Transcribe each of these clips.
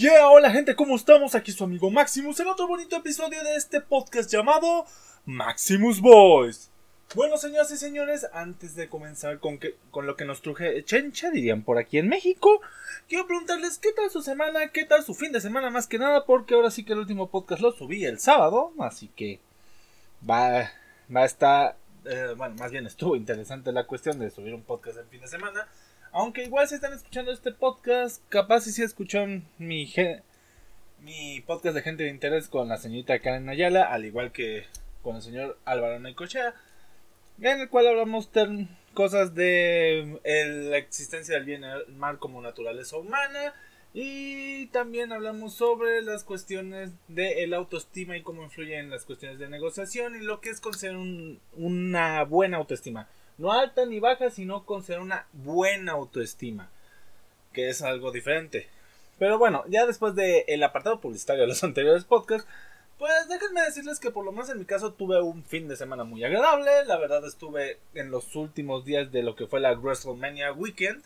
yeah, hola gente, ¿cómo estamos? Aquí su amigo Maximus en otro bonito episodio de este podcast llamado Maximus Boys. Bueno, señoras y señores, antes de comenzar con, con lo que nos truje chencha, dirían por aquí en México, quiero preguntarles qué tal su semana, qué tal su fin de semana más que nada, porque ahora sí que el último podcast lo subí el sábado, así que va, va a estar, eh, bueno, más bien estuvo interesante la cuestión de subir un podcast el fin de semana. Aunque igual si están escuchando este podcast, capaz si sí escuchan mi, mi podcast de gente de interés con la señorita Karen Ayala, al igual que con el señor Álvaro Necochea, en el cual hablamos cosas de la existencia del bien y el mal como naturaleza humana y también hablamos sobre las cuestiones de el autoestima y cómo influye en las cuestiones de negociación y lo que es considerar una buena autoestima. No alta ni baja, sino considerar una buena autoestima. Que es algo diferente. Pero bueno, ya después del apartado publicitario de los anteriores podcasts, pues déjenme decirles que por lo menos en mi caso tuve un fin de semana muy agradable. La verdad estuve en los últimos días de lo que fue la WrestleMania Weekend.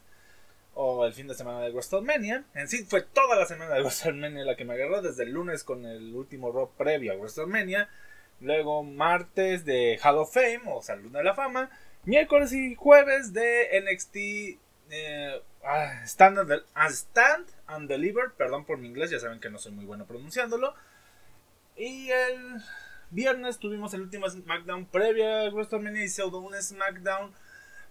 O el fin de semana de WrestleMania. En sí fue toda la semana de WrestleMania la que me agarró. Desde el lunes con el último Raw previo a WrestleMania. Luego martes de Hall of Fame o Salud de la Fama miércoles y jueves de NXT eh, ah, Stand, and, ah, Stand and Deliver, perdón por mi inglés, ya saben que no soy muy bueno pronunciándolo. Y el viernes tuvimos el último SmackDown previa a WrestleMania y pseudo un SmackDown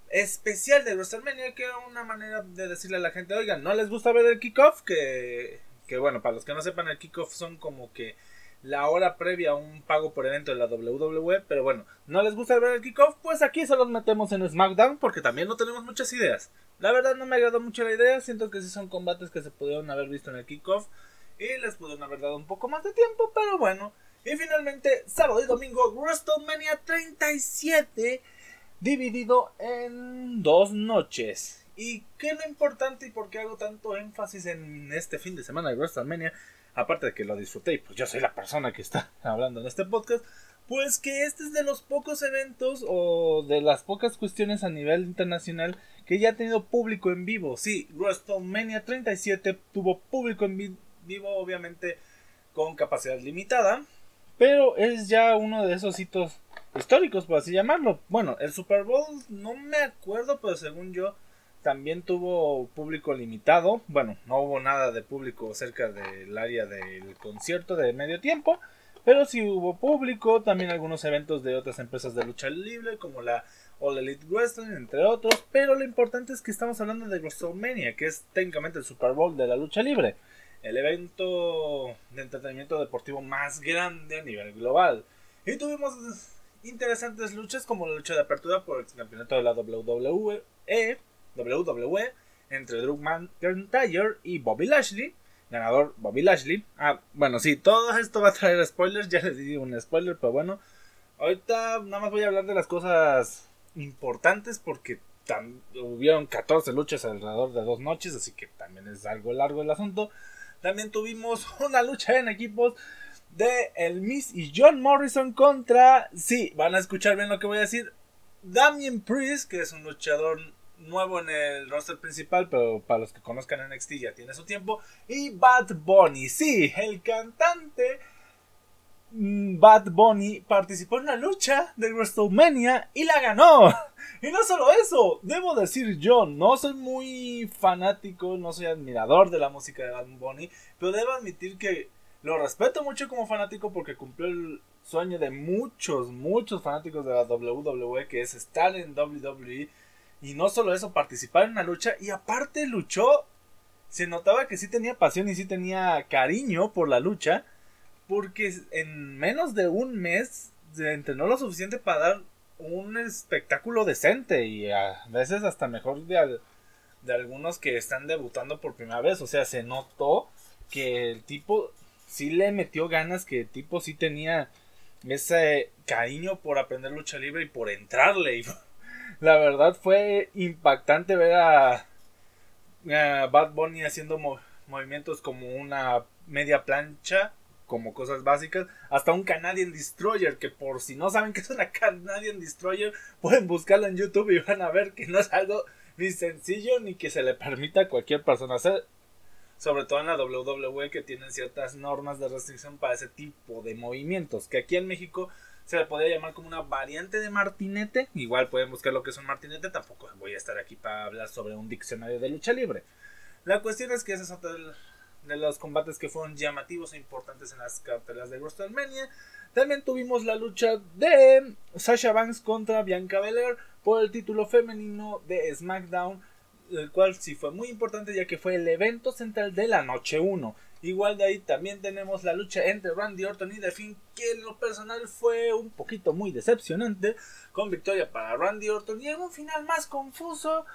especial de WrestleMania, que era una manera de decirle a la gente, oigan, ¿no les gusta ver el kickoff? Que, que bueno, para los que no sepan, el kickoff son como que la hora previa a un pago por evento de la WWE, pero bueno, ¿no les gusta ver el kickoff? Pues aquí se los metemos en SmackDown porque también no tenemos muchas ideas. La verdad no me agradó mucho la idea, siento que sí son combates que se pudieron haber visto en el kickoff y les pudieron haber dado un poco más de tiempo, pero bueno. Y finalmente, sábado y domingo, WrestleMania 37, dividido en dos noches. ¿Y qué es lo importante y por qué hago tanto énfasis en este fin de semana de WrestleMania? Aparte de que lo disfruté y pues yo soy la persona que está hablando en este podcast, pues que este es de los pocos eventos o de las pocas cuestiones a nivel internacional que ya ha tenido público en vivo. Sí, WrestleMania 37 tuvo público en vivo, obviamente con capacidad limitada, pero es ya uno de esos hitos históricos, por así llamarlo. Bueno, el Super Bowl no me acuerdo, pero según yo también tuvo público limitado. Bueno, no hubo nada de público cerca del área del concierto de medio tiempo. Pero sí hubo público, también algunos eventos de otras empresas de lucha libre, como la All Elite Wrestling, entre otros. Pero lo importante es que estamos hablando de WrestleMania, que es técnicamente el Super Bowl de la lucha libre. El evento de entretenimiento deportivo más grande a nivel global. Y tuvimos interesantes luchas como la lucha de apertura por el campeonato de la WWE WWE entre Drew McIntyre y Bobby Lashley. Ganador Bobby Lashley. Ah, bueno, sí, todo esto va a traer spoilers. Ya les di un spoiler, pero bueno. Ahorita nada más voy a hablar de las cosas importantes porque hubieron 14 luchas alrededor de dos noches, así que también es algo largo el asunto. También tuvimos una lucha en equipos de el Miss y John Morrison contra, sí, van a escuchar bien lo que voy a decir, Damien Priest, que es un luchador nuevo en el roster principal, pero para los que conozcan NXT ya tiene su tiempo. Y Bad Bunny, sí, el cantante mm, Bad Bunny participó en una lucha de WrestleMania y la ganó. Y no solo eso, debo decir yo, no soy muy fanático, no soy admirador de la música de Bad Bunny, pero debo admitir que lo respeto mucho como fanático porque cumplió el sueño de muchos, muchos fanáticos de la WWE, que es estar en WWE y no solo eso, participar en una lucha y aparte luchó. Se notaba que sí tenía pasión y sí tenía cariño por la lucha. Porque en menos de un mes entrenó lo suficiente para dar un espectáculo decente y a veces hasta mejor de, de algunos que están debutando por primera vez. O sea, se notó que el tipo sí le metió ganas, que el tipo sí tenía ese cariño por aprender lucha libre y por entrarle. La verdad fue impactante ver a, Bad Bunny haciendo movimientos como una media plancha, como cosas básicas, hasta un Canadian Destroyer, que por si no saben que es una Canadian Destroyer, pueden buscarlo en YouTube y van a ver que no es algo ni sencillo ni que se le permita a cualquier persona hacer. sobre todo en la WWE que tienen ciertas normas de restricción para ese tipo de movimientos, que aquí en México se le podría llamar como una variante de martinete, igual pueden buscar lo que es un martinete, tampoco voy a estar aquí para hablar sobre un diccionario de lucha libre. La cuestión es que ese es otro de los combates que fueron llamativos e importantes en las cartelas de WrestleMania. También tuvimos la lucha de Sasha Banks contra Bianca Belair por el título femenino de SmackDown, el cual sí fue muy importante ya que fue el evento central de la noche 1. Igual de ahí también tenemos la lucha entre Randy Orton y The Finn, que en lo personal fue un poquito muy decepcionante, con victoria para Randy Orton y en un final más confuso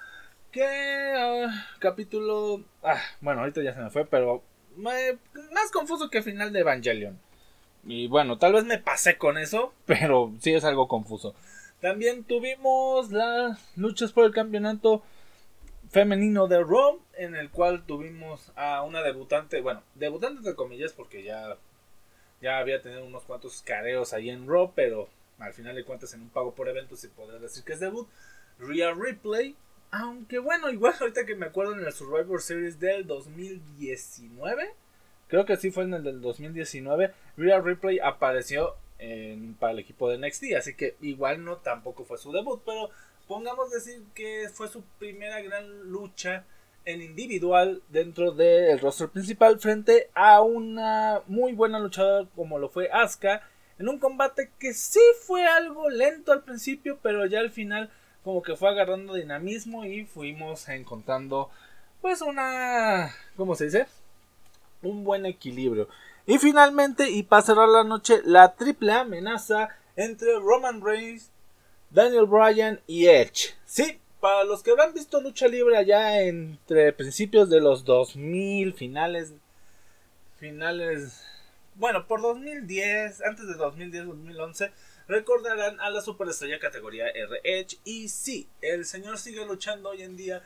que ah, capítulo... Ah, bueno, ahorita ya se me fue, pero más confuso que final de Evangelion. Y bueno, tal vez me pasé con eso, pero sí es algo confuso. También tuvimos las luchas por el campeonato femenino de Raw, en el cual tuvimos a una debutante, bueno, debutante de comillas porque ya, ya había tenido unos cuantos careos ahí en Raw, pero al final de cuentas en un pago por evento se podría decir que es debut. Rhea Ripley, aunque bueno, igual ahorita que me acuerdo en el Survivor Series del 2019, creo que sí fue en el del 2019, Rhea Ripley apareció para el equipo de NXT, así que igual no tampoco fue su debut, pero pongamos decir que fue su primera gran lucha en individual dentro del roster principal frente a una muy buena luchadora como lo fue Asuka en un combate que sí fue algo lento al principio pero ya al final como que fue agarrando dinamismo y fuimos encontrando pues una ¿cómo se dice? un buen equilibrio y finalmente y para cerrar la noche la triple amenaza entre Roman Reigns Daniel Bryan y Edge. Sí, para los que habrán visto lucha libre allá entre principios de los 2000, finales, finales, bueno, por 2010, antes de 2010-2011, recordarán a la superestrella categoría R Edge. Y sí, el señor sigue luchando hoy en día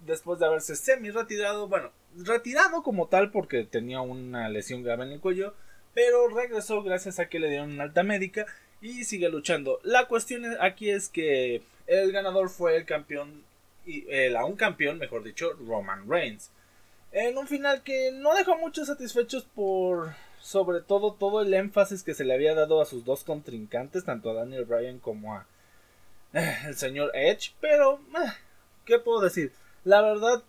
después de haberse semi retirado, bueno, retirado como tal porque tenía una lesión grave en el cuello, pero regresó gracias a que le dieron una alta médica y sigue luchando. La cuestión aquí es que el ganador fue el campeón, y el aún campeón, mejor dicho, Roman Reigns. En un final que no dejó muchos satisfechos por sobre todo todo el énfasis que se le había dado a sus dos contrincantes, tanto a Daniel Bryan como a eh, el señor Edge, pero eh, ¿qué puedo decir? La verdad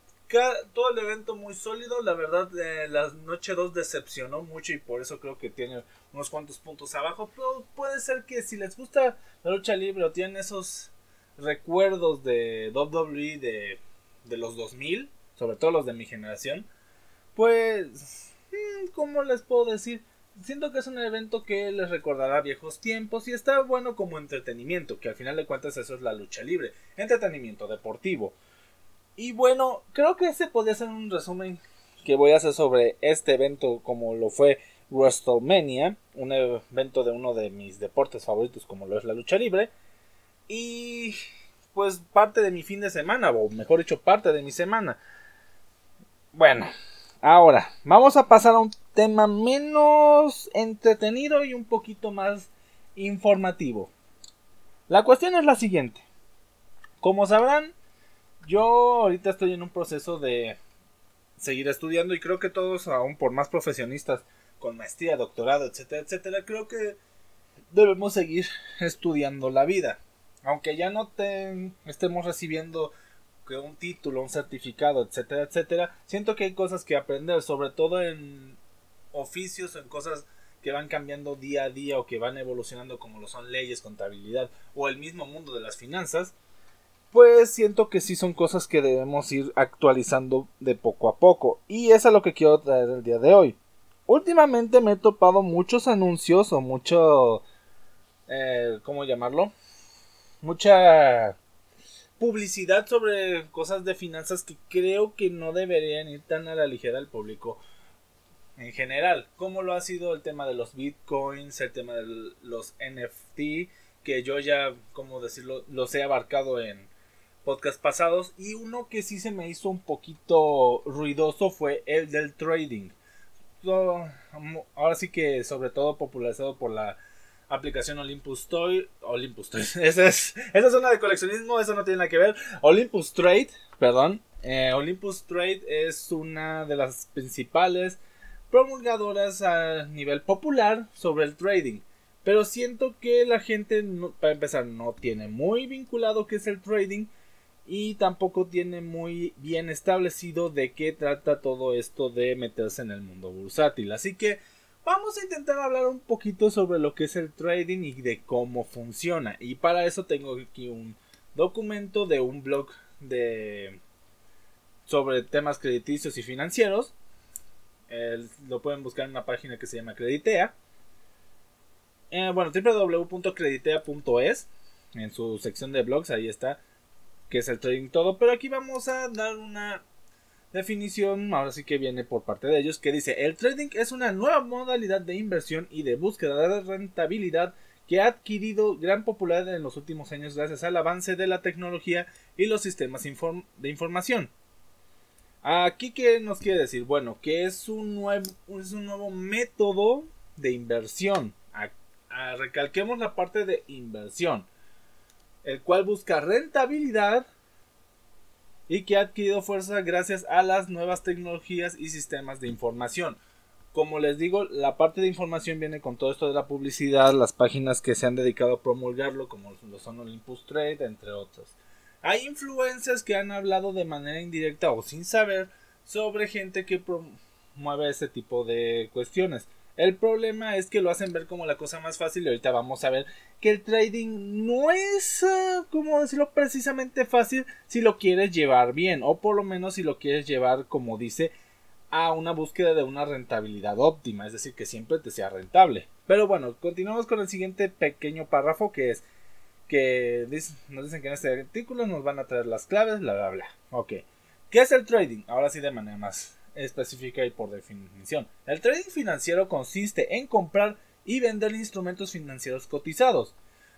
todo el evento muy sólido. La verdad, eh, la noche 2 decepcionó mucho y por eso creo que tiene unos cuantos puntos abajo. Pero puede ser que si les gusta la lucha libre o tienen esos recuerdos de WWE de, de los 2000, sobre todo los de mi generación, pues, mm, ¿cómo les puedo decir? Siento que es un evento que les recordará viejos tiempos y está bueno como entretenimiento, que al final de cuentas eso es la lucha libre, entretenimiento deportivo. Y bueno, creo que ese podría ser un resumen que voy a hacer sobre este evento como lo fue WrestleMania, un evento de uno de mis deportes favoritos como lo es la lucha libre. Y pues parte de mi fin de semana, o mejor dicho, parte de mi semana. Bueno, ahora vamos a pasar a un tema menos entretenido y un poquito más informativo. La cuestión es la siguiente. Como sabrán, yo ahorita estoy en un proceso de seguir estudiando y creo que todos, aún por más profesionistas con maestría, doctorado, etcétera, etcétera, creo que debemos seguir estudiando la vida. Aunque ya no estemos recibiendo un título, un certificado, etcétera, etcétera, siento que hay cosas que aprender, sobre todo en oficios, en cosas que van cambiando día a día o que van evolucionando como lo son leyes, contabilidad o el mismo mundo de las finanzas pues siento que sí son cosas que debemos ir actualizando de poco a poco. Y eso es lo que quiero traer el día de hoy. Últimamente me he topado muchos anuncios o mucho... Eh, ¿Cómo llamarlo? Mucha publicidad sobre cosas de finanzas que creo que no deberían ir tan a la ligera al público en general. Como lo ha sido el tema de los bitcoins, el tema de los NFT, que yo ya, como decirlo, los he abarcado en podcast pasados y uno que sí se me hizo un poquito ruidoso fue el del trading. ahora sí que sobre todo popularizado por la aplicación Olympus Toy, Olympus Toy, esa es, esa es una de coleccionismo, eso no tiene nada que ver. Olympus Trade, perdón, Eh, Olympus Trade es una de las principales promulgadoras a nivel popular sobre el trading. Pero siento que la gente, para empezar, no tiene muy vinculado qué es el trading y tampoco tiene muy bien establecido de qué trata todo esto de meterse en el mundo bursátil. Así que vamos a intentar hablar un poquito sobre lo que es el trading y de cómo funciona. Y para eso tengo aquí un documento de un blog de sobre temas crediticios y financieros. lo pueden buscar en una página que se llama Creditea. Eh, bueno, www.creditea.es. En su sección de blogs, ahí está. Que es el trading todo. Pero aquí vamos a dar una definición. Ahora sí que viene por parte de ellos. Que dice: El trading es una nueva modalidad de inversión y de búsqueda de rentabilidad que ha adquirido gran popularidad en los últimos años gracias al avance de la tecnología y los sistemas de información. Aquí, ¿qué nos quiere decir? Bueno, que es un nuevo, es un nuevo método de inversión recalquemos la parte de inversión, el cual busca rentabilidad y que ha adquirido fuerza gracias a las nuevas tecnologías y sistemas de información. Como les digo, la parte de información viene con todo esto de la publicidad, las páginas que se han dedicado a promulgarlo, como lo son Olympus Trade, entre otros. Hay influencers que han hablado de manera indirecta o sin saber sobre gente que promueve ese tipo de cuestiones. El problema es que lo hacen ver como la cosa más fácil y ahorita vamos a ver que el trading no es, uh, como decirlo, precisamente fácil si lo quieres llevar bien o por lo menos si lo quieres llevar, como dice, a una búsqueda de una rentabilidad óptima, es decir, que siempre te sea rentable. Pero bueno, continuamos con el siguiente pequeño párrafo que es que nos dicen que en este artículo nos van a traer las claves, bla, bla, bla. Ok. ¿Qué es el trading? Ahora sí de manera más específica y por definición. El trading financiero consiste en comprar y vender instrumentos financieros cotizados.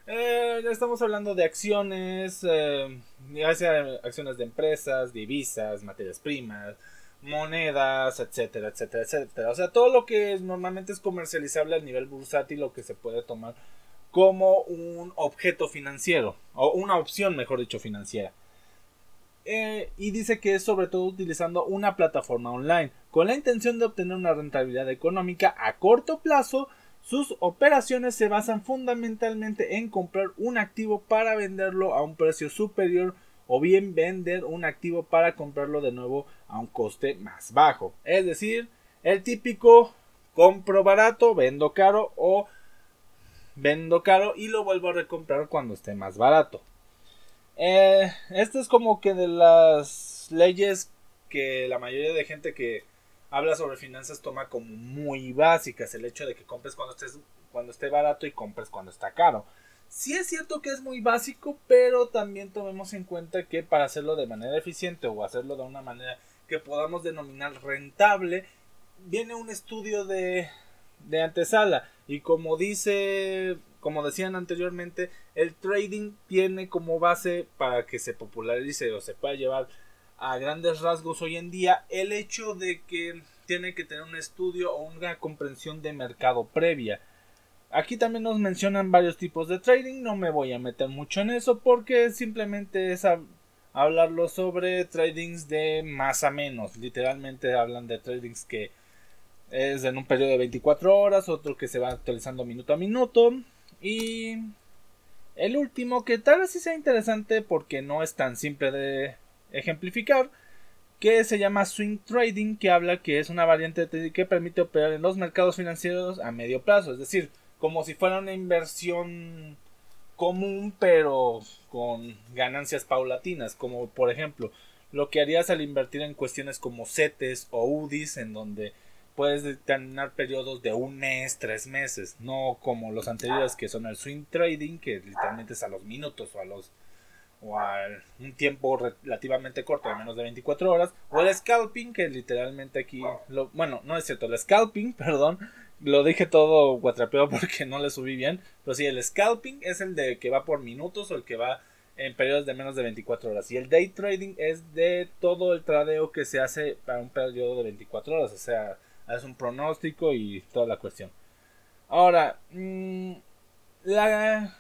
Eh, estamos hablando de acciones, eh, ya sea acciones de empresas, divisas, materias primas, monedas, etcétera, etcétera, etcétera. O sea, todo lo que normalmente es comercializable a nivel bursátil, lo que se puede tomar como un objeto financiero, o una opción, mejor dicho, financiera. Eh, y dice que es sobre todo utilizando una plataforma online con la intención de obtener una rentabilidad económica a corto plazo. Sus operaciones se basan fundamentalmente en comprar un activo para venderlo a un precio superior o bien vender un activo para comprarlo de nuevo a un coste más bajo. Es decir, el típico compro barato, vendo caro o vendo caro y lo vuelvo a recomprar cuando esté más barato. Eh, esto es como que de las leyes que la mayoría de gente que habla sobre finanzas toma como muy básicas. El hecho de que compres cuando, estés, cuando esté barato y compres cuando está caro. Sí es cierto que es muy básico, pero también tomemos en cuenta que para hacerlo de manera eficiente o hacerlo de una manera que podamos denominar rentable, viene un estudio de, de antesala. Y como dice como decían anteriormente, el trading tiene como base para que se popularice o se pueda llevar a grandes rasgos hoy en día el hecho de que tiene que tener un estudio o una comprensión de mercado previa. Aquí también nos mencionan varios tipos de trading, no me voy a meter mucho en eso porque simplemente es hablarlo sobre tradings de más a menos. Literalmente hablan de tradings que es en un periodo de 24 horas, otro que se va actualizando minuto a minuto, y el último, que tal vez sí sea interesante porque no es tan simple de ejemplificar, que se llama Swing Trading, que habla que es una variante que permite operar en los mercados financieros a medio plazo, es decir, como si fuera una inversión común pero con ganancias paulatinas, como por ejemplo lo que harías al invertir en cuestiones como CETES o UDIs, en donde puedes determinar periodos de un mes, tres meses, no como los anteriores que son el swing trading, que literalmente es a los minutos o a los o a un tiempo relativamente corto, de menos de 24 horas, o el scalping, que literalmente aquí, lo, bueno, no es cierto, el scalping, perdón, lo dije todo guatrapeado porque no le subí bien, pero sí, el scalping es el de que va por minutos o el que va en periodos de menos de 24 horas, y el day trading es de todo el tradeo que se hace para un periodo de 24 horas, o sea, es un pronóstico y toda la cuestión. Ahora, mm, la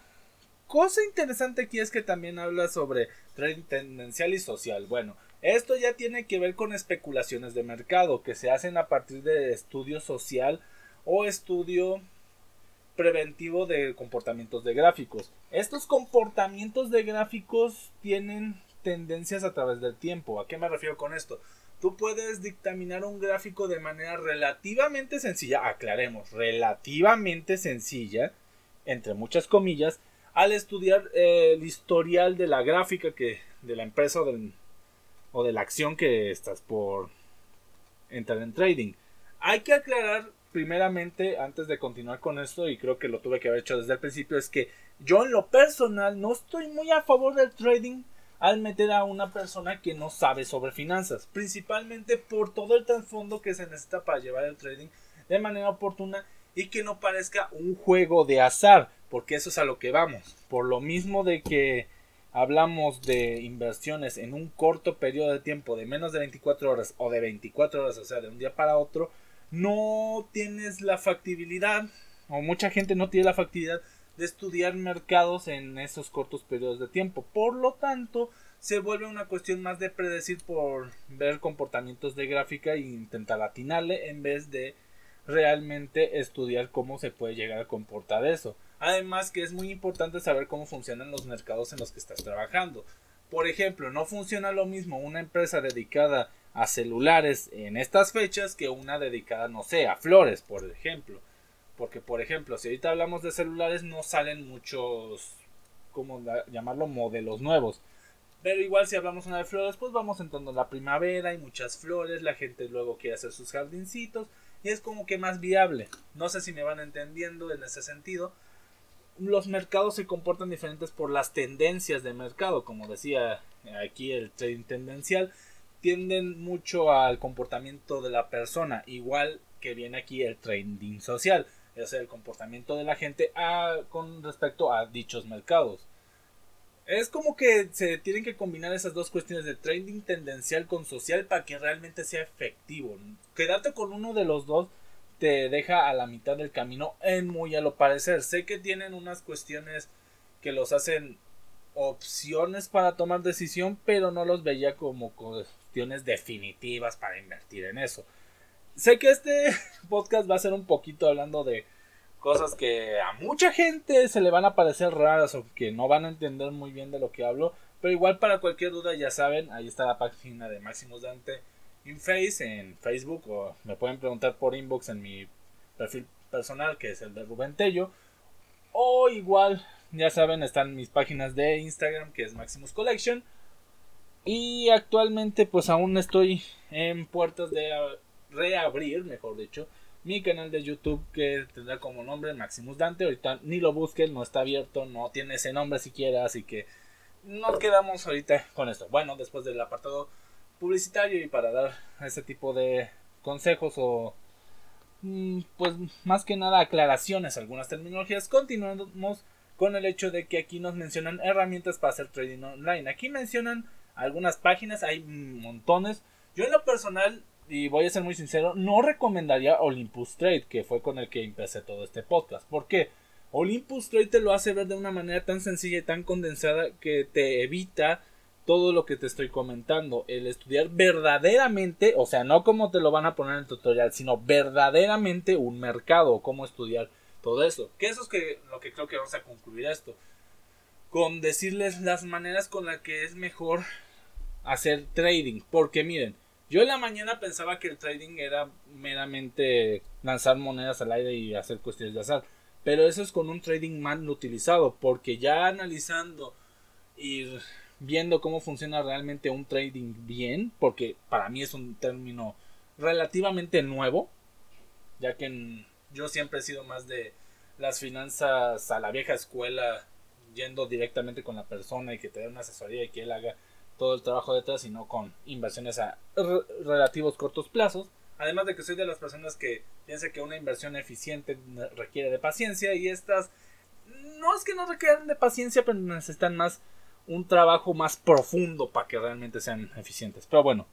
cosa interesante aquí es que también habla sobre trading tendencial y social. Bueno, Esto ya tiene que ver con especulaciones de mercado que se hacen a partir de estudio social o estudio preventivo de comportamientos de gráficos. Estos comportamientos de gráficos tienen tendencias a través del tiempo. ¿A qué me refiero con esto? Tú puedes dictaminar un gráfico de manera relativamente sencilla, aclaremos, relativamente sencilla, entre muchas comillas, al estudiar eh, el historial de la gráfica que de la empresa o de la acción que estás por entrar en trading. Hay que aclarar primeramente, antes de continuar con esto, y creo que lo tuve que haber hecho desde el principio, es que yo en lo personal no estoy muy a favor del trading al meter a una persona que no sabe sobre finanzas, principalmente por todo el trasfondo que se necesita para llevar el trading de manera oportuna y que no parezca un juego de azar, porque eso es a lo que vamos. Por lo mismo de que hablamos de inversiones en un corto periodo de tiempo de menos de 24 horas o de 24 horas, o sea, de un día para otro, no tienes la factibilidad, o mucha gente no tiene la factibilidad de estudiar mercados en esos cortos periodos de tiempo. Por lo tanto, se vuelve una cuestión más de predecir por ver comportamientos de gráfica e intentar atinarle en vez de realmente estudiar cómo se puede llegar a comportar eso. Además que es muy importante saber cómo funcionan los mercados en los que estás trabajando. Por ejemplo, no funciona lo mismo una empresa dedicada a celulares en estas fechas que una dedicada, no sé, a flores, por ejemplo. Porque, por ejemplo, si ahorita hablamos de celulares, no salen muchos, ¿cómo llamarlo? Modelos nuevos. Pero igual si hablamos una de flores, pues vamos entrando la primavera, hay muchas flores, la gente luego quiere hacer sus jardincitos y es como que más viable. No sé si me van entendiendo en ese sentido. Los mercados se comportan diferentes por las tendencias de mercado, como decía aquí el trading tendencial tienden mucho al comportamiento de la persona, igual que viene aquí el trading social, es el comportamiento de la gente con respecto a dichos mercados. Es como que se tienen que combinar esas dos cuestiones de trading tendencial con social para que realmente sea efectivo. Quedarte con uno de los dos te deja a la mitad del camino en muy a lo parecer. Sé que tienen unas cuestiones que los hacen opciones para tomar decisión, pero no los veía como cuestiones definitivas para invertir en eso. Sé que este podcast va a ser un poquito hablando de cosas que a mucha gente se le van a parecer raras o que no van a entender muy bien de lo que hablo, pero igual para cualquier duda ya saben, ahí está la página de Maximus Dante en Face, en Facebook, o me pueden preguntar por inbox en mi perfil personal que es el de Rubén Tello, o igual ya saben, están mis páginas de Instagram, que es Maximus Collection. Y actualmente, pues aún estoy en puertas de reabrir, mejor dicho, mi canal de YouTube que tendrá como nombre Maximus Dante. Ahorita ni lo busquen, no está abierto, no tiene ese nombre siquiera, así que nos quedamos ahorita con esto. Bueno, después del apartado publicitario y para dar ese tipo de consejos o mm, pues más que nada aclaraciones algunas terminologías, continuamos con el hecho de que aquí nos mencionan herramientas para hacer trading online. Aquí mencionan algunas páginas, hay montones. Yo en lo personal, y voy a ser muy sincero, no recomendaría Olympus Trade, que fue con el que empecé todo este podcast. ¿Por qué? Olympus Trade te lo hace ver de una manera tan sencilla y tan condensada que te evita todo lo que te estoy comentando. El estudiar verdaderamente, o sea, no como te lo van a poner en el tutorial, sino verdaderamente un mercado, cómo estudiar todo eso. Que eso es que, lo que creo que vamos a concluir esto. Con decirles las maneras con las que es mejor hacer trading. Porque miren, yo en la mañana pensaba que el trading era meramente lanzar monedas al aire y hacer cuestiones de azar. Pero eso es con un trading mal utilizado. Porque ya analizando y viendo cómo funciona realmente un trading bien. Porque para mí es un término relativamente nuevo. Ya que yo siempre he sido más de las finanzas a la vieja escuela, yendo directamente con la persona y que te dé una asesoría y que él haga todo el trabajo detrás, sino con inversiones a relativos cortos plazos. Además de que soy de las personas que piensa que una inversión eficiente requiere de paciencia y estas no es que no requieran de paciencia, pero necesitan más un trabajo más profundo para que realmente sean eficientes. Pero bueno,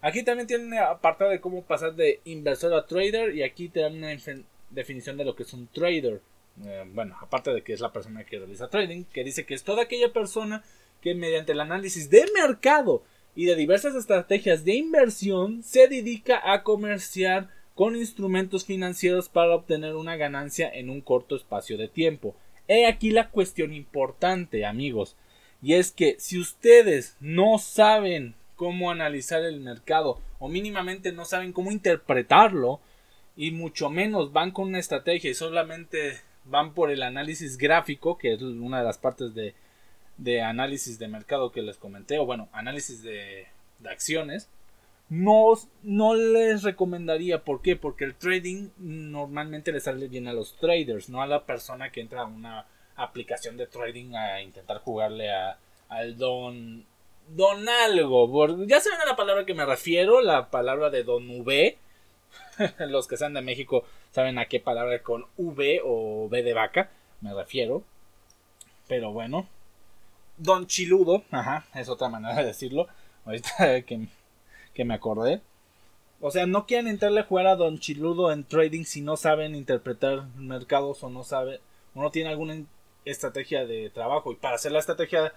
aquí también tienen apartado de cómo pasar de inversor a trader y aquí te dan una definición de lo que es un trader. Eh, bueno, aparte de que es la persona que realiza trading, que dice que es toda aquella persona que mediante el análisis de mercado y de diversas estrategias de inversión, se dedica a comerciar con instrumentos financieros para obtener una ganancia en un corto espacio de tiempo. He aquí la cuestión importante, amigos, y es que si ustedes no saben cómo analizar el mercado o mínimamente no saben cómo interpretarlo y mucho menos van con una estrategia y solamente van por el análisis gráfico, que es una de las partes de, de análisis de mercado que les comenté, o bueno, análisis de, acciones, no, no les recomendaría. ¿Por qué? Porque el trading normalmente le sale bien a los traders, no a la persona que entra a una aplicación de trading a intentar jugarle a, al don. Don algo. Ya saben a la palabra que me refiero, la palabra de don V. Los que sean de México saben a qué palabra con V o V de vaca me refiero. Pero bueno. Don Chiludo, ajá, es otra manera de decirlo. Ahorita que que me acordé. O sea, no quieren entrarle a jugar a Don Chiludo en trading si no saben interpretar mercados o no sabe o no tiene alguna estrategia de trabajo. Y para hacer la estrategia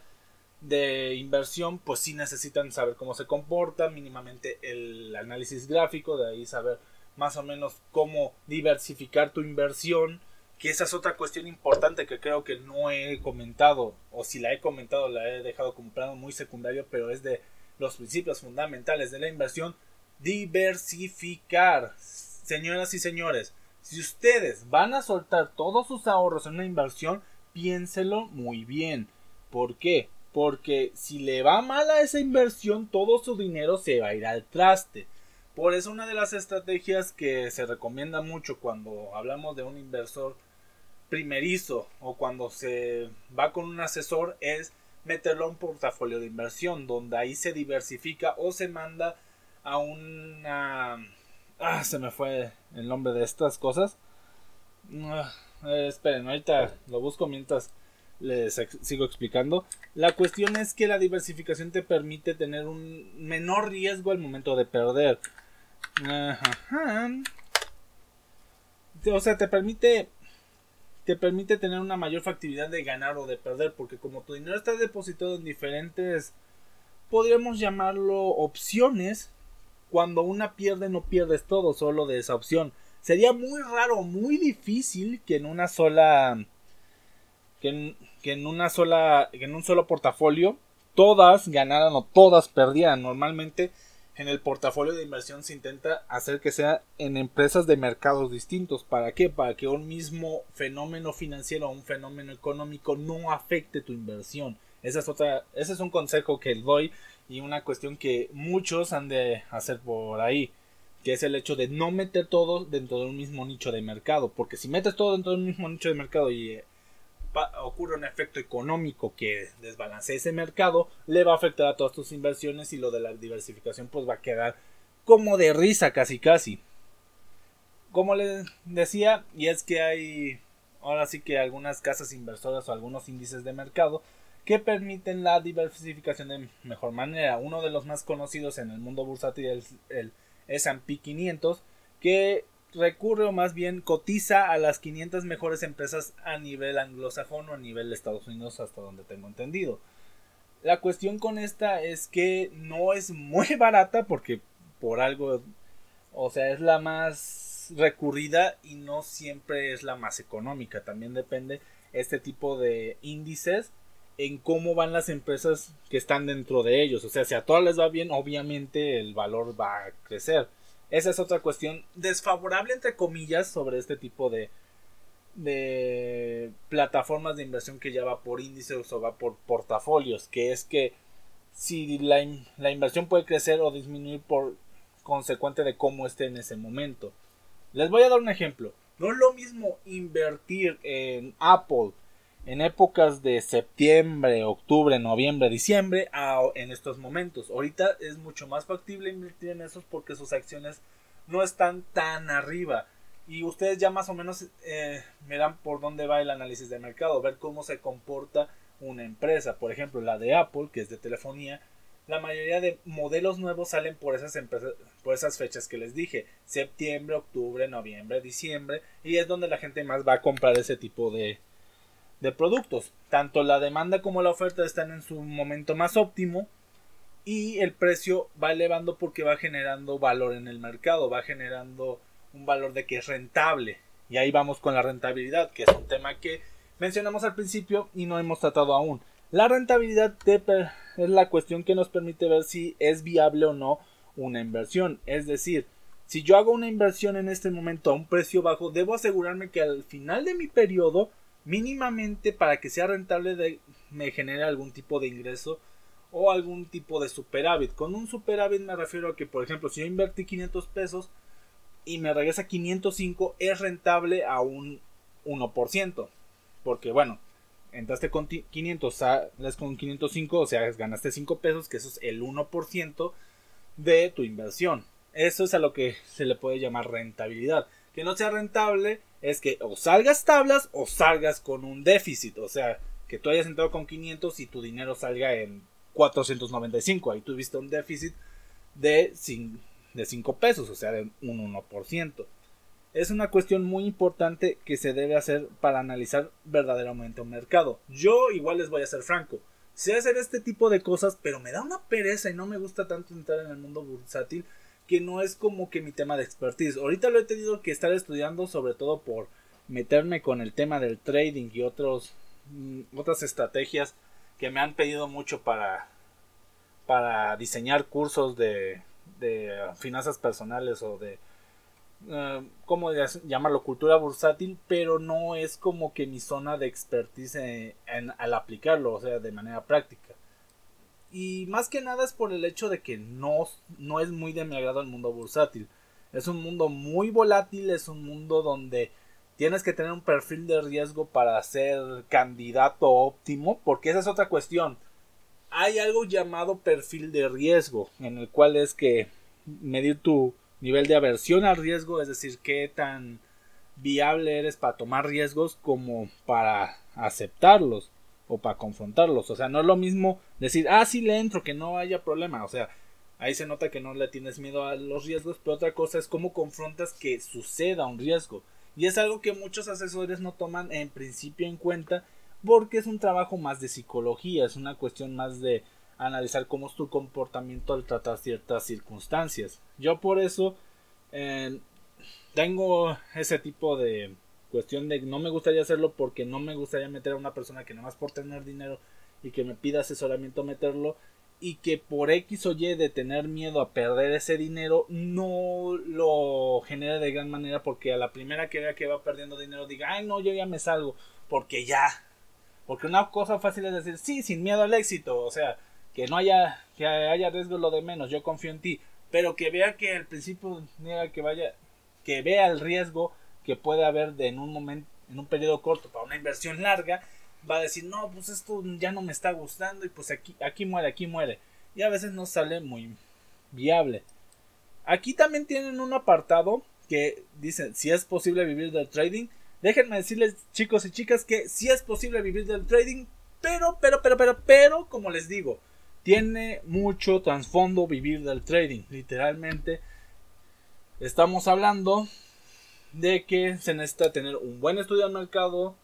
de inversión, pues sí necesitan saber cómo se comporta, mínimamente el análisis gráfico, de ahí saber más o menos cómo diversificar tu inversión, que esa es otra cuestión importante que creo que no he comentado, o si la he comentado la he dejado como plano muy secundario, pero es de los principios fundamentales de la inversión, diversificar. Señoras y señores, si ustedes van a soltar todos sus ahorros en una inversión, piénselo muy bien. ¿Por qué? Porque si le va mal a esa inversión, todo su dinero se va a ir al traste. Por eso una de las estrategias que se recomienda mucho cuando hablamos de un inversor primerizo o cuando se va con un asesor es meterlo a un portafolio de inversión donde ahí se diversifica o se manda a una ah se me fue el nombre de estas cosas. Ah, eh, esperen ahorita lo busco mientras les sigo explicando. La cuestión es que la diversificación te permite tener un menor riesgo al momento de perder o sea te permite te permite tener una mayor factibilidad de ganar o de perder, porque como tu dinero está depositado en diferentes, podríamos llamarlo opciones, cuando una pierde no pierdes todo, solo de esa opción. Sería muy raro, muy difícil que en una sola, que en, que en una sola, que en un solo portafolio todas ganaran o todas perdieran. Normalmente en el portafolio de inversión se intenta hacer que sea en empresas de mercados distintos. ¿Para qué? Para que un mismo fenómeno financiero o un fenómeno económico no afecte tu inversión. Esa es otra, ese es un consejo que doy y una cuestión que muchos han de hacer por ahí, que es el hecho de no meter todo dentro de un mismo nicho de mercado, porque si metes todo dentro de un mismo nicho de mercado y ocurre un efecto económico que desbalancee ese mercado, le va a afectar a todas tus inversiones y lo de la diversificación pues va a quedar como de risa casi casi. Como les decía, y es que hay ahora sí que algunas casas inversoras o algunos índices de mercado que permiten la diversificación de mejor manera. Uno de los más conocidos en el mundo bursátil es el S&P 500 que recurre o más bien cotiza a las 500 mejores empresas a nivel anglosajón o a nivel de Estados Unidos hasta donde tengo entendido. La cuestión con esta es que no es muy barata porque por algo, o sea, es la más recurrida y no siempre es la más económica. También depende este tipo de índices en cómo van las empresas que están dentro de ellos. O sea, si a todas les va bien, obviamente el valor va a crecer. Esa es otra cuestión desfavorable, entre comillas, sobre este tipo de, de plataformas de inversión que ya va por índices o va por portafolios, que es que si la, la inversión puede crecer o disminuir por consecuente de cómo esté en ese momento. Les voy a dar un ejemplo. No es lo mismo invertir en Apple en épocas de septiembre, octubre, noviembre, diciembre, en estos momentos. Ahorita es mucho más factible invertir en esos porque sus acciones no están tan arriba. Y ustedes ya más o menos eh, verán por dónde va el análisis de mercado, ver cómo se comporta una empresa. Por ejemplo, la de Apple, que es de telefonía, la mayoría de modelos nuevos salen por esas empresas, por esas fechas que les dije, septiembre, octubre, noviembre, diciembre, y es donde la gente más va a comprar ese tipo de, de productos. Tanto la demanda como la oferta están en su momento más óptimo y el precio va elevando porque va generando valor en el mercado, va generando un valor de que es rentable. Y ahí vamos con la rentabilidad, que es un tema que mencionamos al principio y no hemos tratado aún. La rentabilidad es la cuestión que nos permite ver si es viable o no una inversión. Es decir, si yo hago una inversión en este momento a un precio bajo, debo asegurarme que al final de mi periodo, mínimamente para que sea rentable, me genere algún tipo de ingreso o algún tipo de superávit. Con un superávit me refiero a que, por ejemplo, si yo invertí 500 pesos y me regresa 505, es rentable a un 1%. Porque, bueno, entraste con 500, sales con 505, o sea, ganaste 5 pesos, que eso es el 1% de tu inversión. Eso es a lo que se le puede llamar rentabilidad. Que no sea rentable es que o salgas tablas o salgas con un déficit. O sea, que tú hayas entrado con 500 y tu dinero salga en 495. Ahí tuviste un déficit de 5, de 5 pesos, o sea, de un 1%. Es una cuestión muy importante que se debe hacer para analizar verdaderamente un mercado. Yo igual les voy a ser franco. Sé hacer este tipo de cosas, pero me da una pereza y no me gusta tanto entrar en el mundo bursátil que no es como que mi tema de expertise. Ahorita lo he tenido que estar estudiando sobre todo por meterme con el tema del trading y otros mm, otras estrategias que me han pedido mucho para para diseñar cursos de, finanzas personales o de uh, ¿cómo llamarlo? cultura bursátil, pero no es como que mi zona de expertise en, al aplicarlo, o sea, de manera práctica. Y más que nada es por el hecho de que no, no es muy de mi agrado el mundo bursátil. Es un mundo muy volátil, es un mundo donde tienes que tener un perfil de riesgo para ser candidato óptimo, porque esa es otra cuestión. Hay algo llamado perfil de riesgo, en el cual es que medir tu nivel de aversión al riesgo, es decir, qué tan viable eres para tomar riesgos como para aceptarlos para confrontarlos. O sea, no es lo mismo decir, ah, sí le entro, que no haya problema. O sea, ahí se nota que no le tienes miedo a los riesgos, pero otra cosa es cómo confrontas que suceda un riesgo. Y es algo que muchos asesores no toman en principio en cuenta porque es un trabajo más de psicología, es una cuestión más de analizar cómo es tu comportamiento al tratar ciertas circunstancias. Yo por eso eh, tengo ese tipo de cuestión de no me gustaría hacerlo porque no me gustaría meter a una persona que nada más por tener dinero y que me pida asesoramiento meterlo y que por X o Y de tener miedo a perder ese dinero no lo genere de gran manera porque a la primera que vea que va perdiendo dinero diga ay no yo ya me salgo porque ya. Porque una cosa fácil es decir sí sin miedo al éxito o sea que no haya que haya riesgo lo de menos yo confío en ti pero que vea que al principio niega que vaya que vea el riesgo que puede haber de en un momento, en un periodo corto para una inversión larga, va a decir, no, pues esto ya no me está gustando y pues aquí, aquí muere, aquí muere. Y a veces no sale muy viable. Aquí también tienen un apartado que dice si es posible vivir del trading. Déjenme decirles, chicos y chicas, que si es posible vivir del trading, pero, pero, pero, pero, pero, como les digo, tiene mucho trasfondo vivir del trading. Literalmente, estamos hablando de que se necesita tener un buen estudio del mercado,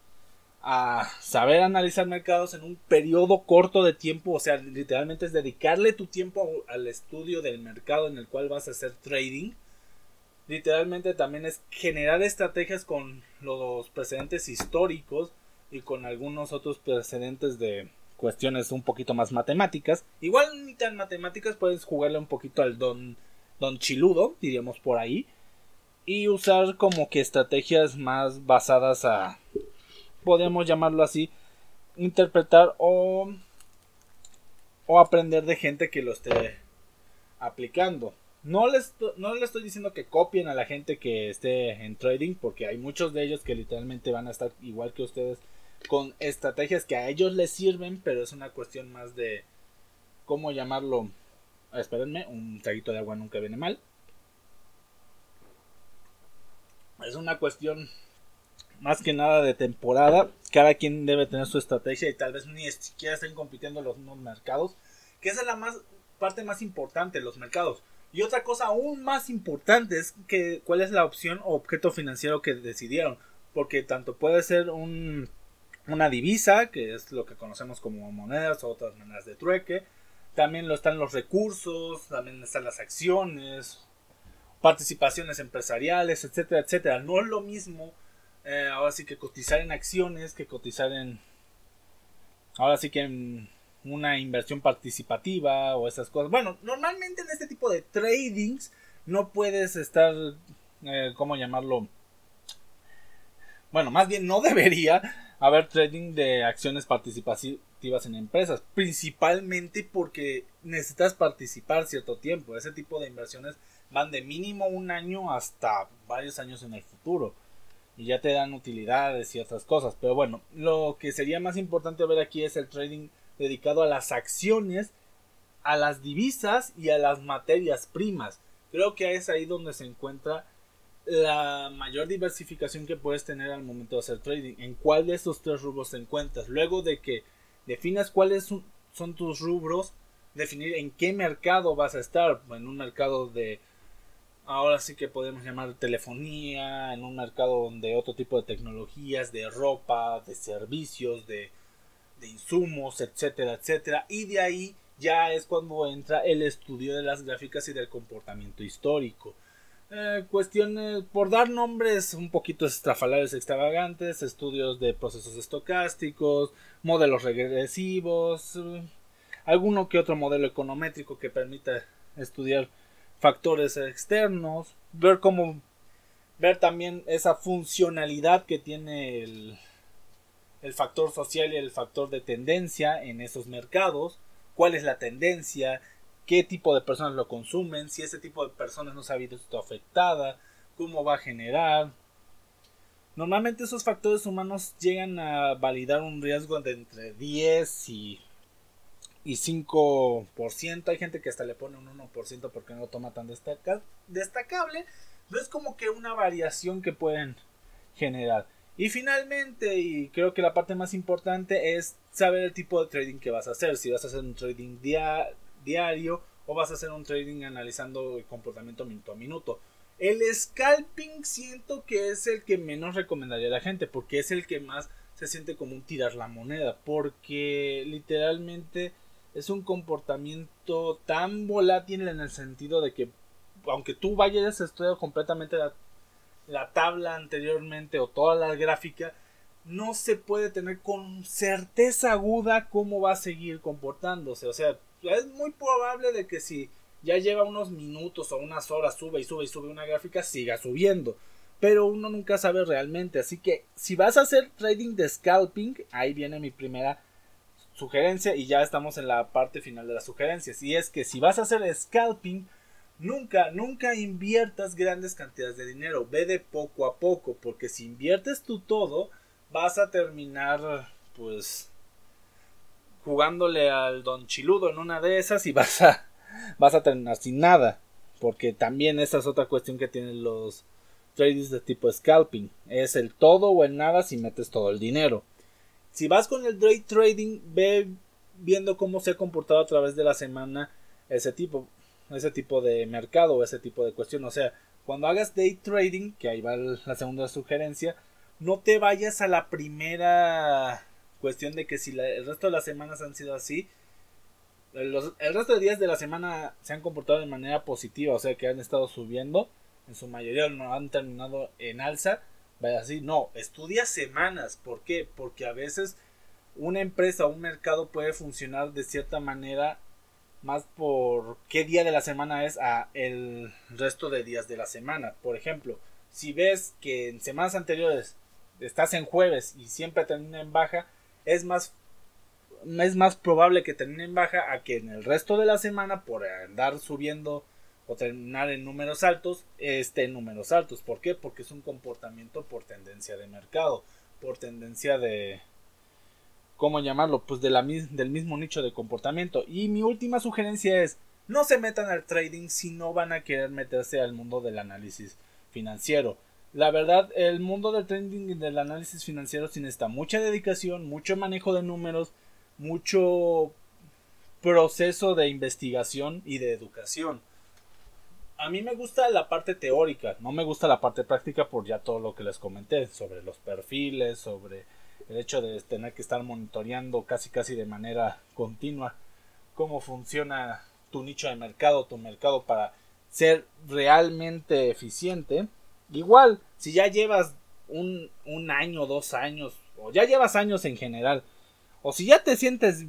a saber analizar mercados en un periodo corto de tiempo, o sea, literalmente es dedicarle tu tiempo al estudio del mercado en el cual vas a hacer trading. Literalmente también es generar estrategias con los precedentes históricos y con algunos otros precedentes de cuestiones un poquito más matemáticas. Igual ni tan matemáticas, puedes jugarle un poquito al don, don chiludo, diríamos por ahí y usar como que estrategias más basadas a, podemos llamarlo así, interpretar o, o aprender de gente que lo esté aplicando. No les, no les estoy diciendo que copien a la gente que esté en trading, porque hay muchos de ellos que literalmente van a estar igual que ustedes con estrategias que a ellos les sirven, pero es una cuestión más de cómo llamarlo. Espérenme, un traguito de agua nunca viene mal. Es una cuestión más que nada de temporada. Cada quien debe tener su estrategia y tal vez ni siquiera estén compitiendo los mismos mercados. Que esa es la más, parte más importante, los mercados. Y otra cosa aún más importante es que cuál es la opción o objeto financiero que decidieron. Porque tanto puede ser un, una divisa, que es lo que conocemos como monedas o otras maneras de trueque. también lo están los recursos, también están las acciones, participaciones empresariales, etcétera, etcétera. No es lo mismo eh, ahora sí que cotizar en acciones que cotizar en ahora sí que en una inversión participativa o esas cosas. Bueno, normalmente en este tipo de tradings no puedes estar, eh, ¿cómo llamarlo? Bueno, más bien no debería haber trading de acciones participativas en empresas, principalmente porque necesitas participar cierto tiempo. Ese tipo de inversiones van de mínimo un año hasta varios años en el futuro y ya te dan utilidades y otras cosas. Pero bueno, lo que sería más importante ver aquí es el trading dedicado a las acciones, a las divisas y a las materias primas. Creo que es ahí donde se encuentra la mayor diversificación que puedes tener al momento de hacer trading. En cuál de estos tres rubros te encuentras. Luego de que definas cuáles son tus rubros, definir en qué mercado vas a estar. En un mercado de, ahora sí que podemos llamar telefonía, en un mercado donde otro tipo de tecnologías, de ropa, de servicios, de de insumos, etcétera, etcétera. Y de ahí ya es cuando entra el estudio de las gráficas y del comportamiento histórico. Eh, cuestiones, por dar nombres un poquito estrafalarios extravagantes, estudios de procesos estocásticos, modelos regresivos, eh, alguno que otro modelo econométrico que permita estudiar factores externos, ver cómo ver también esa funcionalidad que tiene el, el factor social y el factor de tendencia en esos mercados, cuál es la tendencia, qué tipo de personas lo consumen, si ese tipo de personas no se ha visto afectada, cómo va a generar. Normalmente esos factores humanos llegan a validar un riesgo de entre 10 y, y 5%. Hay gente que hasta le pone un 1% porque no lo toma tan destacable. No es como que una variación que pueden generar. Y finalmente, y creo que la parte más importante es saber el tipo de trading que vas a hacer. Si vas a hacer un trading diario o vas a hacer un trading analizando el comportamiento minuto a minuto. El scalping siento que es el que menos recomendaría a la gente porque es el que más se siente como un tirar la moneda porque literalmente es un comportamiento tan volátil en el sentido de que aunque tú vayas a estudiar completamente la la tabla anteriormente o toda la gráfica, no se puede tener con certeza aguda cómo va a seguir comportándose. O sea, es muy probable de que si ya lleva unos minutos o unas horas sube y sube y sube una gráfica, siga subiendo. Pero uno nunca sabe realmente. Así que si vas a hacer trading de scalping, ahí viene mi primera sugerencia y ya estamos en la parte final de las sugerencias. Y es que si vas a hacer scalping, Nunca, nunca inviertas grandes cantidades de dinero. Ve de poco a poco. Porque si inviertes tú todo, vas a terminar, pues, jugándole al Don Chiludo en una de esas y vas a, vas a terminar sin nada. Porque también esa es otra cuestión que tienen los traders de tipo scalping. Es el todo o el nada si metes todo el dinero. Si vas con el day trading, ve viendo cómo se ha comportado a través de la semana ese tipo ese tipo de mercado o ese tipo de cuestión. O sea, cuando hagas day trading, que ahí va la segunda sugerencia, no te vayas a la primera cuestión de que si el resto de las semanas han sido así, el resto de días de la semana se han comportado de manera positiva, o sea que han estado subiendo, en su mayoría no han terminado en alza, vaya así, no, estudia semanas, ¿por qué? Porque a veces una empresa o un mercado puede funcionar de cierta manera más por qué día de la semana es a el resto de días de la semana. Por ejemplo, si ves que en semanas anteriores estás en jueves y siempre termina en baja, es más es más probable que termine en baja a que en el resto de la semana por andar subiendo o terminar en números altos esté en números altos. ¿Por qué? Porque es un comportamiento por tendencia de mercado, por tendencia de, ¿cómo llamarlo? Pues de la, del mismo nicho de comportamiento. Y mi última sugerencia es, no se metan al trading si no van a querer meterse al mundo del análisis financiero. La verdad, el mundo del trading y del análisis financiero sí necesita mucha dedicación, mucho manejo de números, mucho proceso de investigación y de educación. A mí me gusta la parte teórica, no me gusta la parte práctica por ya todo lo que les comenté sobre los perfiles, sobre el hecho de tener que estar monitoreando casi casi de manera continua cómo funciona tu nicho de mercado, tu mercado para ser realmente eficiente. Igual, si ya llevas un, un año, dos años, o ya llevas años en general, o si ya te sientes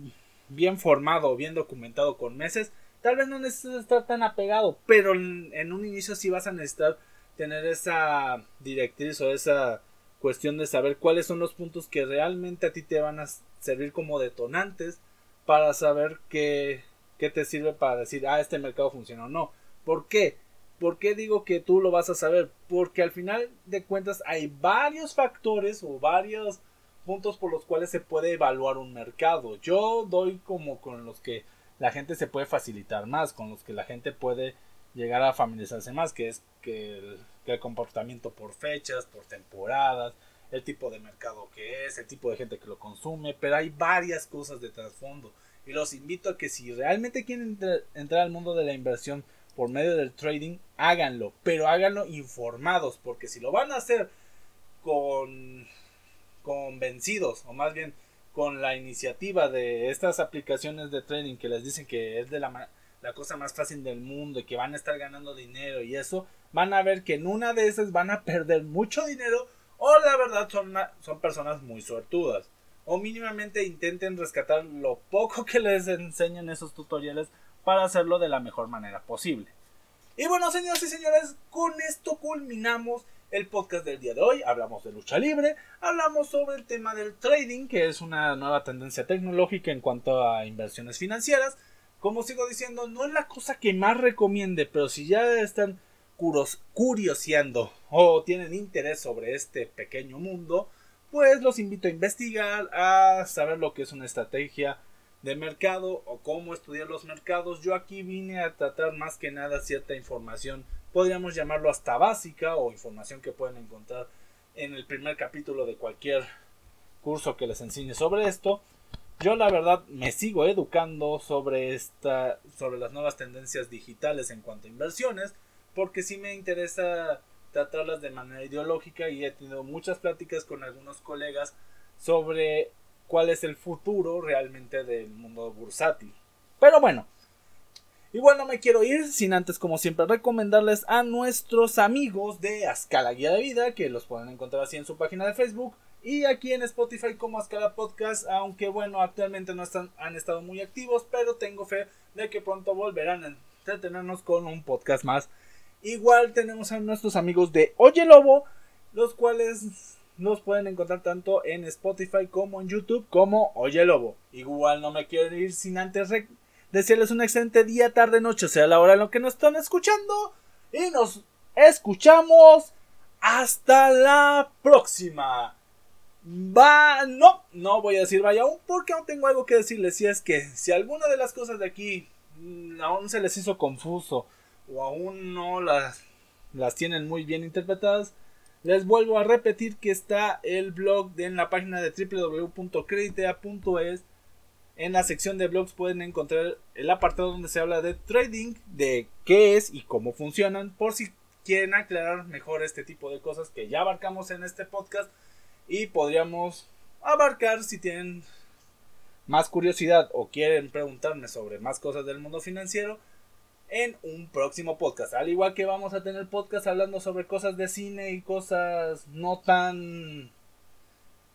bien formado, bien documentado con meses, tal vez no necesitas estar tan apegado, pero en, un inicio sí vas a necesitar tener esa directriz o esa cuestión de saber cuáles son los puntos que realmente a ti te van a servir como detonantes para saber qué, qué te sirve para decir, ah, este mercado funciona o no. ¿Por qué? ¿Por qué digo que tú lo vas a saber? Porque al final de cuentas hay varios factores o varios puntos por los cuales se puede evaluar un mercado. Yo doy como con los que la gente se puede facilitar más, con los que la gente puede llegar a familiarizarse más, que es que el, comportamiento por fechas, por temporadas, el tipo de mercado que es, el tipo de gente que lo consume, pero hay varias cosas de trasfondo. Y los invito a que si realmente quieren entrar al mundo de la inversión por medio del trading, háganlo, pero háganlo informados, porque si lo van a hacer con convencidos, o más bien con la iniciativa de estas aplicaciones de trading que les dicen que es de la, la cosa más fácil del mundo y que van a estar ganando dinero y eso, van a ver que en una de esas van a perder mucho dinero o la verdad son, son personas muy suertudas. O mínimamente intenten rescatar lo poco que les enseñan esos tutoriales para hacerlo de la mejor manera posible. Y bueno, señores y señores, con esto culminamos el podcast del día de hoy. Hablamos de lucha libre, hablamos sobre el tema del trading, que es una nueva tendencia tecnológica en cuanto a inversiones financieras. Como sigo diciendo, no es la cosa que más recomiende, pero si ya están curioseando o tienen interés sobre este pequeño mundo, pues los invito a investigar, a saber lo que es una estrategia de mercado o cómo estudiar los mercados. Yo aquí vine a tratar más que nada cierta información podríamos llamarlo hasta básica o información que pueden encontrar en el primer capítulo de cualquier curso que les enseñe sobre esto. Yo la verdad me sigo educando sobre esta sobre las nuevas tendencias digitales en cuanto a inversiones, porque sí me interesa tratarlas de manera ideológica y he tenido muchas pláticas con algunos colegas sobre cuál es el futuro realmente del mundo bursátil. Pero bueno, Igual no me quiero ir sin antes, como siempre, recomendarles a nuestros amigos de Ascala Guía de Vida, que los pueden encontrar así en su página de Facebook y aquí en Spotify como Ascala Podcast, aunque bueno, actualmente no están, han estado muy activos, pero tengo fe de que pronto volverán a entretenernos con un podcast más. Igual tenemos a nuestros amigos de Oye Lobo, los cuales los pueden encontrar tanto en Spotify como en YouTube como Oye Lobo. Igual no me quiero ir sin antes Desearles un excelente día, tarde, noche, sea la hora en lo que nos están escuchando. Y nos escuchamos hasta la próxima. Va, no, no voy a decir vaya aún porque aún tengo algo que decirles. Y es que si alguna de las cosas de aquí aún se les hizo confuso o aún no las, las tienen muy bien interpretadas, les vuelvo a repetir que está el blog en la página de www.creditea.es en la sección de blogs pueden encontrar el apartado donde se habla de trading, de qué es y cómo funcionan, por si quieren aclarar mejor este tipo de cosas que ya abarcamos en este podcast y podríamos abarcar si tienen más curiosidad o quieren preguntarme sobre más cosas del mundo financiero en un próximo podcast. Al igual que vamos a tener podcast hablando sobre cosas de cine y cosas no tan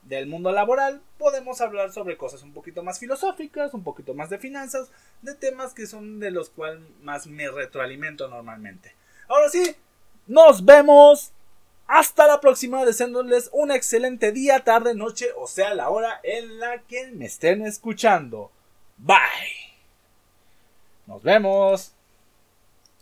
del mundo laboral, podemos hablar sobre cosas un poquito más filosóficas, un poquito más de finanzas, de temas que son de los cuales más me retroalimento normalmente. Ahora sí, nos vemos. Hasta la próxima, deseándoles un excelente día, tarde, noche, o sea, la hora en la que me estén escuchando. Bye. Nos vemos.